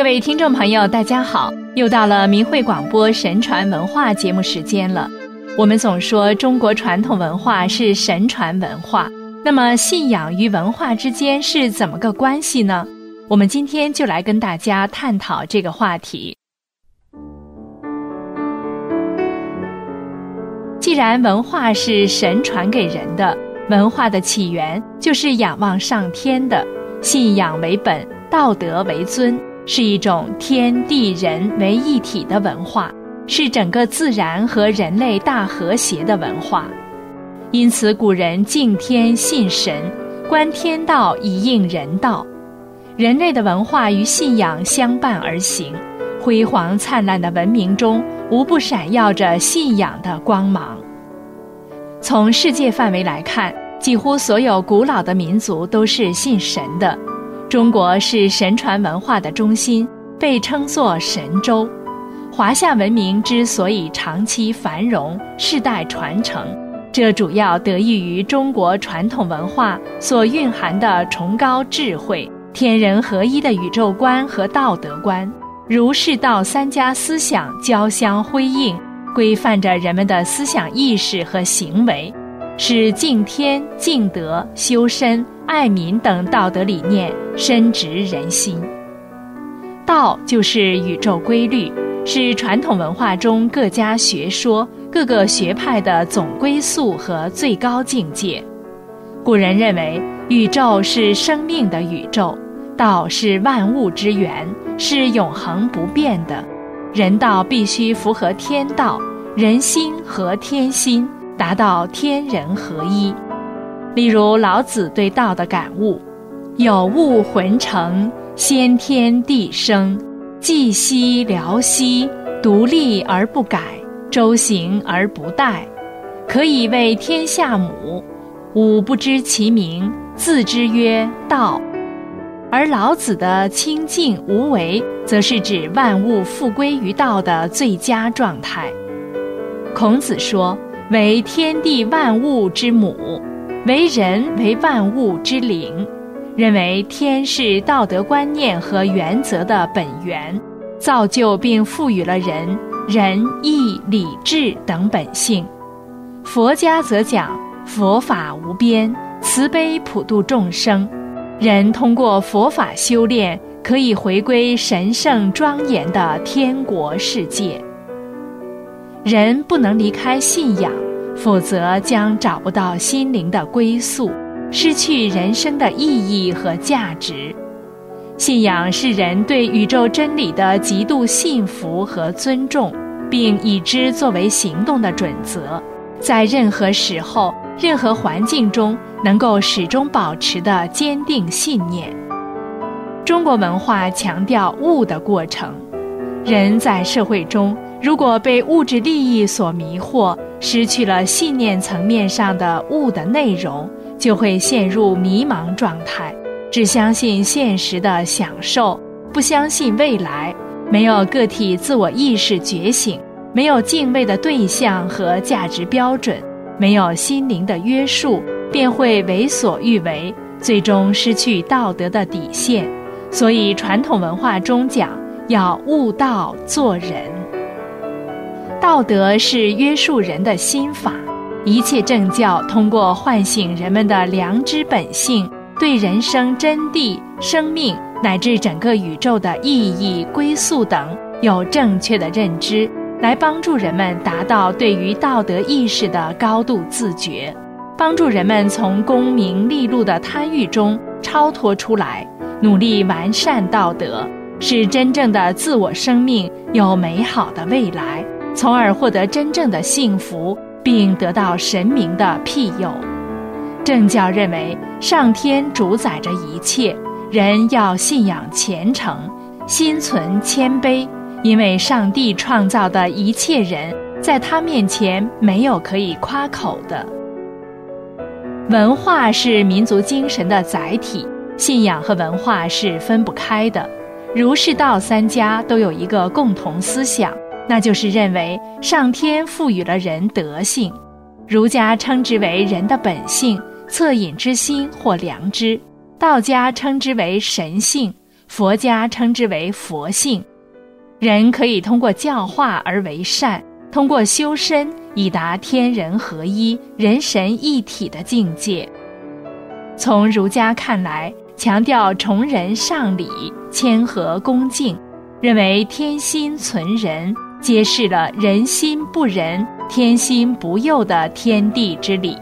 各位听众朋友，大家好！又到了明慧广播神传文化节目时间了。我们总说中国传统文化是神传文化，那么信仰与文化之间是怎么个关系呢？我们今天就来跟大家探讨这个话题。既然文化是神传给人的，文化的起源就是仰望上天的，信仰为本，道德为尊。是一种天地人为一体的文化，是整个自然和人类大和谐的文化。因此，古人敬天信神，观天道以应人道。人类的文化与信仰相伴而行，辉煌灿烂的文明中无不闪耀着信仰的光芒。从世界范围来看，几乎所有古老的民族都是信神的。中国是神传文化的中心，被称作神州。华夏文明之所以长期繁荣、世代传承，这主要得益于中国传统文化所蕴含的崇高智慧、天人合一的宇宙观和道德观，儒释道三家思想交相辉映，规范着人们的思想意识和行为，使敬天、敬德、修身。爱民等道德理念深植人心。道就是宇宙规律，是传统文化中各家学说、各个学派的总归宿和最高境界。古人认为，宇宙是生命的宇宙，道是万物之源，是永恒不变的。人道必须符合天道，人心和天心，达到天人合一。例如老子对道的感悟：“有物浑成，先天地生，寂兮寥兮，独立而不改，周行而不殆，可以为天下母。吾不知其名，字之曰道。”而老子的清净无为，则是指万物复归于道的最佳状态。孔子说：“为天地万物之母。”为人为万物之灵，认为天是道德观念和原则的本源，造就并赋予了人仁义礼智等本性。佛家则讲佛法无边，慈悲普度众生，人通过佛法修炼，可以回归神圣庄严的天国世界。人不能离开信仰。否则将找不到心灵的归宿，失去人生的意义和价值。信仰是人对宇宙真理的极度信服和尊重，并以之作为行动的准则，在任何时候、任何环境中能够始终保持的坚定信念。中国文化强调悟的过程，人在社会中如果被物质利益所迷惑。失去了信念层面上的物的内容，就会陷入迷茫状态，只相信现实的享受，不相信未来，没有个体自我意识觉醒，没有敬畏的对象和价值标准，没有心灵的约束，便会为所欲为，最终失去道德的底线。所以，传统文化中讲要悟道做人。道德是约束人的心法，一切正教通过唤醒人们的良知本性，对人生真谛、生命乃至整个宇宙的意义、归宿等有正确的认知，来帮助人们达到对于道德意识的高度自觉，帮助人们从功名利禄的贪欲中超脱出来，努力完善道德，使真正的自我生命有美好的未来。从而获得真正的幸福，并得到神明的庇佑。正教认为，上天主宰着一切，人要信仰虔诚，心存谦卑，因为上帝创造的一切人，在他面前没有可以夸口的。文化是民族精神的载体，信仰和文化是分不开的。儒释道三家都有一个共同思想。那就是认为上天赋予了人德性，儒家称之为人的本性、恻隐之心或良知；道家称之为神性，佛家称之为佛性。人可以通过教化而为善，通过修身以达天人合一、人神一体的境界。从儒家看来，强调崇仁尚礼、谦和恭敬，认为天心存仁，揭示了人心不仁、天心不佑的天地之理。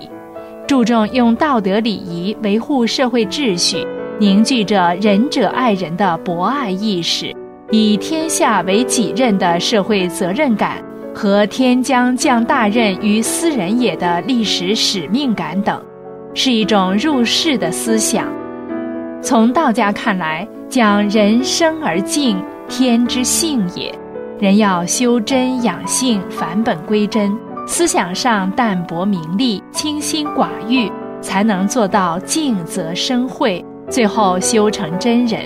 注重用道德礼仪维护社会秩序，凝聚着仁者爱人的博爱意识。以天下为己任的社会责任感和天将降大任于斯人也的历史使命感等，是一种入世的思想。从道家看来，讲人生而静，天之性也。人要修真养性，返本归真，思想上淡泊名利，清心寡欲，才能做到静则生慧，最后修成真人。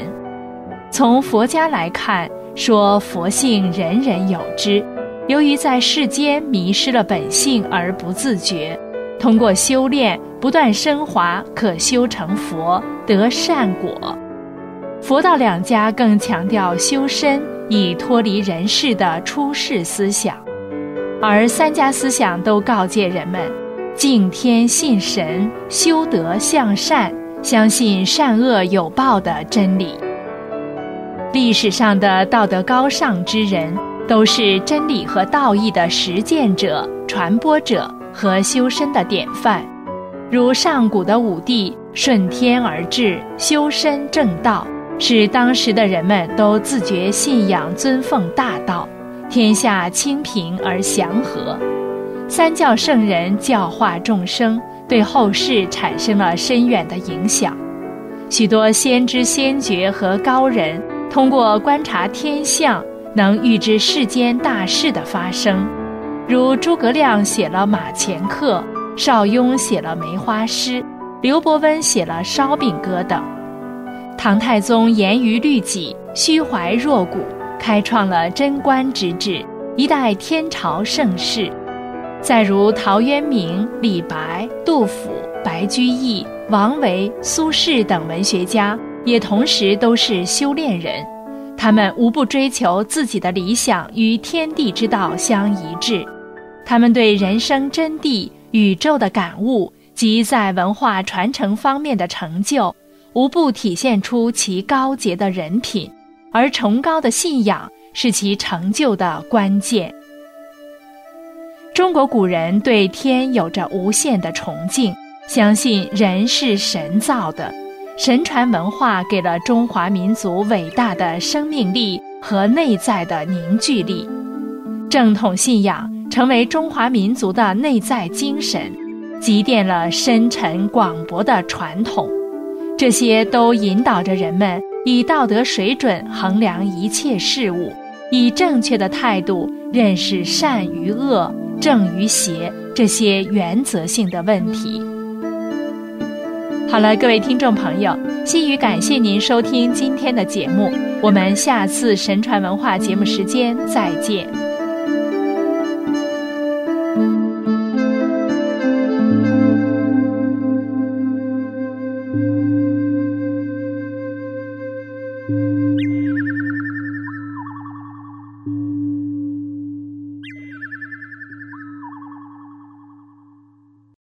从佛家来看，说佛性人人有之，由于在世间迷失了本性而不自觉，通过修炼不断升华，可修成佛，得善果。佛道两家更强调修身以脱离人世的出世思想，而三家思想都告诫人们敬天信神、修德向善、相信善恶有报的真理。历史上的道德高尚之人，都是真理和道义的实践者、传播者和修身的典范。如上古的武帝顺天而治，修身正道，使当时的人们都自觉信仰、尊奉大道，天下清平而祥和。三教圣人教化众生，对后世产生了深远的影响。许多先知先觉和高人。通过观察天象，能预知世间大事的发生，如诸葛亮写了《马前课》，邵雍写了《梅花诗》，刘伯温写了《烧饼歌》等。唐太宗严于律己，虚怀若谷，开创了贞观之治，一代天朝盛世。再如陶渊明、李白、杜甫、白居易、王维、苏轼等文学家。也同时都是修炼人，他们无不追求自己的理想与天地之道相一致，他们对人生真谛、宇宙的感悟及在文化传承方面的成就，无不体现出其高洁的人品，而崇高的信仰是其成就的关键。中国古人对天有着无限的崇敬，相信人是神造的。神传文化给了中华民族伟大的生命力和内在的凝聚力，正统信仰成为中华民族的内在精神，积淀了深沉广博的传统。这些都引导着人们以道德水准衡量一切事物，以正确的态度认识善与恶、正与邪这些原则性的问题。好了，各位听众朋友，心语感谢您收听今天的节目，我们下次神传文化节目时间再见。